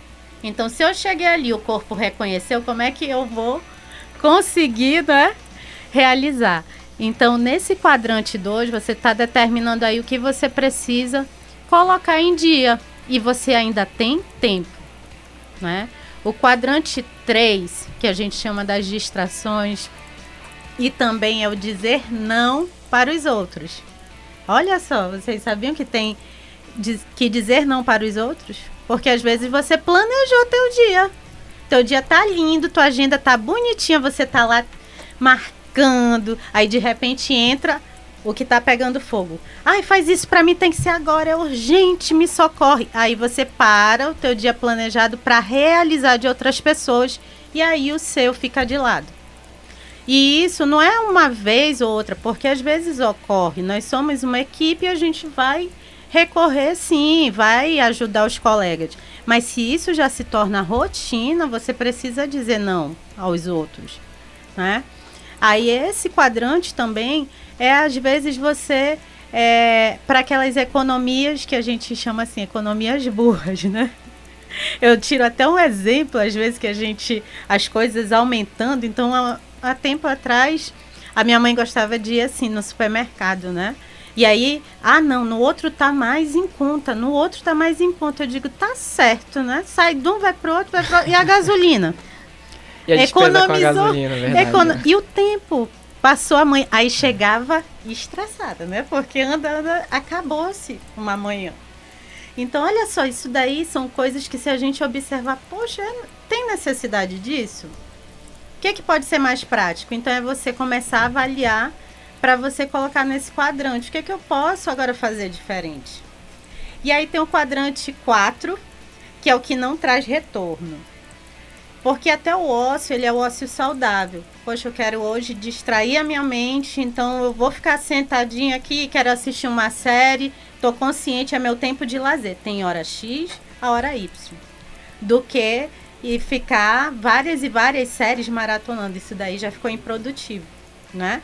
Então, se eu cheguei ali, o corpo reconheceu, como é que eu vou conseguir, né, realizar? Então, nesse quadrante 2, você está determinando aí o que você precisa colocar em dia. E você ainda tem tempo, né? O quadrante 3, que a gente chama das distrações, e também é o dizer não para os outros. Olha só, vocês sabiam que tem que dizer não para os outros? Porque às vezes você planejou teu dia. Teu dia tá lindo, tua agenda tá bonitinha, você tá lá marcando, aí de repente entra o que tá pegando fogo. Ai, faz isso para mim, tem que ser agora, é urgente, me socorre. Aí você para o teu dia planejado para realizar de outras pessoas e aí o seu fica de lado. E isso não é uma vez ou outra, porque às vezes ocorre. Nós somos uma equipe e a gente vai recorrer sim, vai ajudar os colegas. Mas se isso já se torna rotina, você precisa dizer não aos outros, né? Aí esse quadrante também é às vezes você é, para aquelas economias que a gente chama assim, economias burras, né? Eu tiro até um exemplo, às vezes, que a gente. as coisas aumentando. Então, há, há tempo atrás, a minha mãe gostava de ir assim no supermercado, né? E aí, ah, não, no outro tá mais em conta, no outro tá mais em conta. Eu digo, tá certo, né? Sai de um, vai pro outro, vai pro outro. E a gasolina? E a Economizou, a gasolina, verdade. Econo... E o tempo? Passou a manhã, aí chegava estressada, né? Porque andando, acabou-se uma manhã. Então, olha só, isso daí são coisas que se a gente observar, poxa, tem necessidade disso? O que, é que pode ser mais prático? Então, é você começar a avaliar para você colocar nesse quadrante. O que, é que eu posso agora fazer diferente? E aí tem o quadrante 4, que é o que não traz retorno. Porque até o ócio, ele é o ócio saudável. Poxa, eu quero hoje distrair a minha mente, então eu vou ficar sentadinha aqui, quero assistir uma série, tô consciente, é meu tempo de lazer. Tem hora X, a hora Y. do que e ficar várias e várias séries maratonando. Isso daí já ficou improdutivo, né?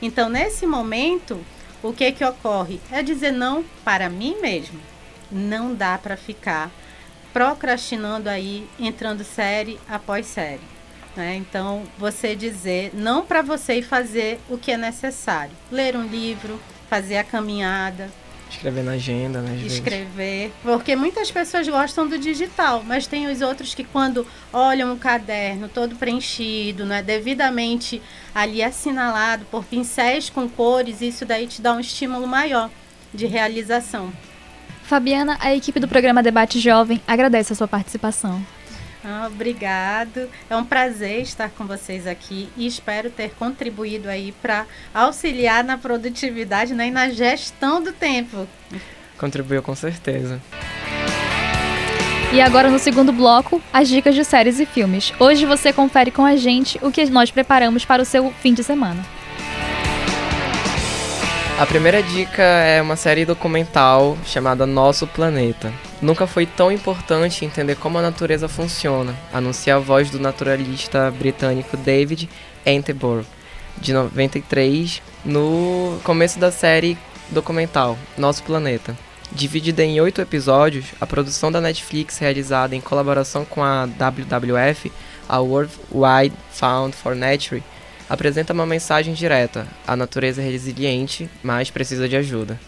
Então, nesse momento, o que que ocorre? É dizer não para mim mesmo. Não dá para ficar procrastinando aí, entrando série após série. Né? Então, você dizer não para você e fazer o que é necessário. Ler um livro, fazer a caminhada, Escrever na agenda, né? vezes. escrever, porque muitas pessoas gostam do digital, mas tem os outros que quando olham o caderno todo preenchido, né, devidamente ali assinalado por pincéis com cores, isso daí te dá um estímulo maior de realização. Fabiana, a equipe do programa Debate Jovem agradece a sua participação. Ah, obrigado. É um prazer estar com vocês aqui e espero ter contribuído aí para auxiliar na produtividade né, e na gestão do tempo. Contribuiu com certeza. E agora no segundo bloco, as dicas de séries e filmes. Hoje você confere com a gente o que nós preparamos para o seu fim de semana. A primeira dica é uma série documental chamada Nosso Planeta. Nunca foi tão importante entender como a natureza funciona, anuncia a voz do naturalista britânico David Attenborough, de 93, no começo da série documental Nosso Planeta. Dividida em oito episódios, a produção da Netflix, realizada em colaboração com a WWF, a World Wide Fund for Nature, apresenta uma mensagem direta: a natureza é resiliente, mas precisa de ajuda.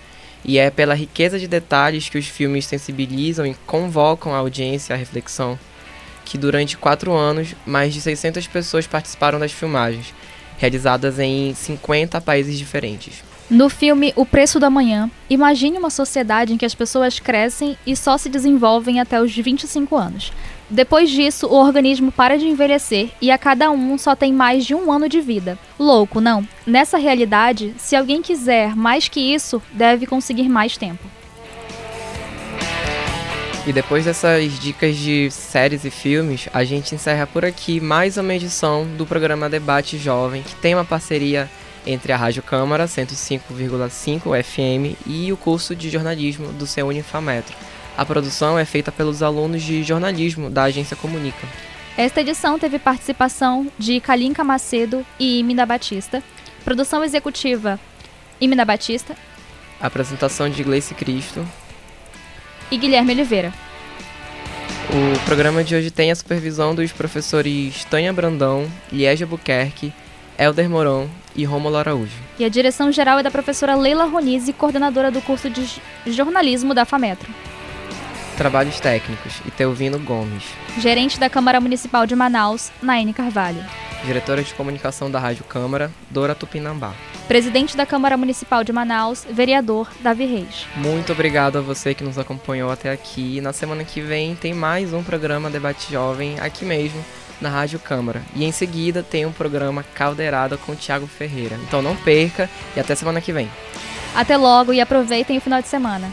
E é pela riqueza de detalhes que os filmes sensibilizam e convocam a audiência à reflexão que durante quatro anos mais de 600 pessoas participaram das filmagens, realizadas em 50 países diferentes. No filme O Preço da Manhã, imagine uma sociedade em que as pessoas crescem e só se desenvolvem até os 25 anos. Depois disso, o organismo para de envelhecer e a cada um só tem mais de um ano de vida. Louco, não? Nessa realidade, se alguém quiser mais que isso, deve conseguir mais tempo. E depois dessas dicas de séries e filmes, a gente encerra por aqui mais uma edição do programa Debate Jovem, que tem uma parceria entre a Rádio Câmara 105,5 FM e o curso de jornalismo do seu Unifametro. A produção é feita pelos alunos de jornalismo da agência Comunica. Esta edição teve participação de Kalinka Macedo e Imina Batista. Produção executiva Imina Batista Apresentação de Gleice Cristo. e Guilherme Oliveira. O programa de hoje tem a supervisão dos professores Tânia Brandão, Liege Buquerque, Elder Moron e Rômulo Araújo. E a direção geral é da professora Leila Ronise, coordenadora do curso de jornalismo da FAMetro. Trabalhos técnicos, Itelvino Gomes. Gerente da Câmara Municipal de Manaus, Naine Carvalho. Diretora de comunicação da Rádio Câmara, Dora Tupinambá. Presidente da Câmara Municipal de Manaus, vereador Davi Reis. Muito obrigado a você que nos acompanhou até aqui. Na semana que vem tem mais um programa Debate Jovem aqui mesmo na Rádio Câmara. E em seguida tem um programa Caldeirada com o Thiago Ferreira. Então não perca e até semana que vem. Até logo e aproveitem o final de semana.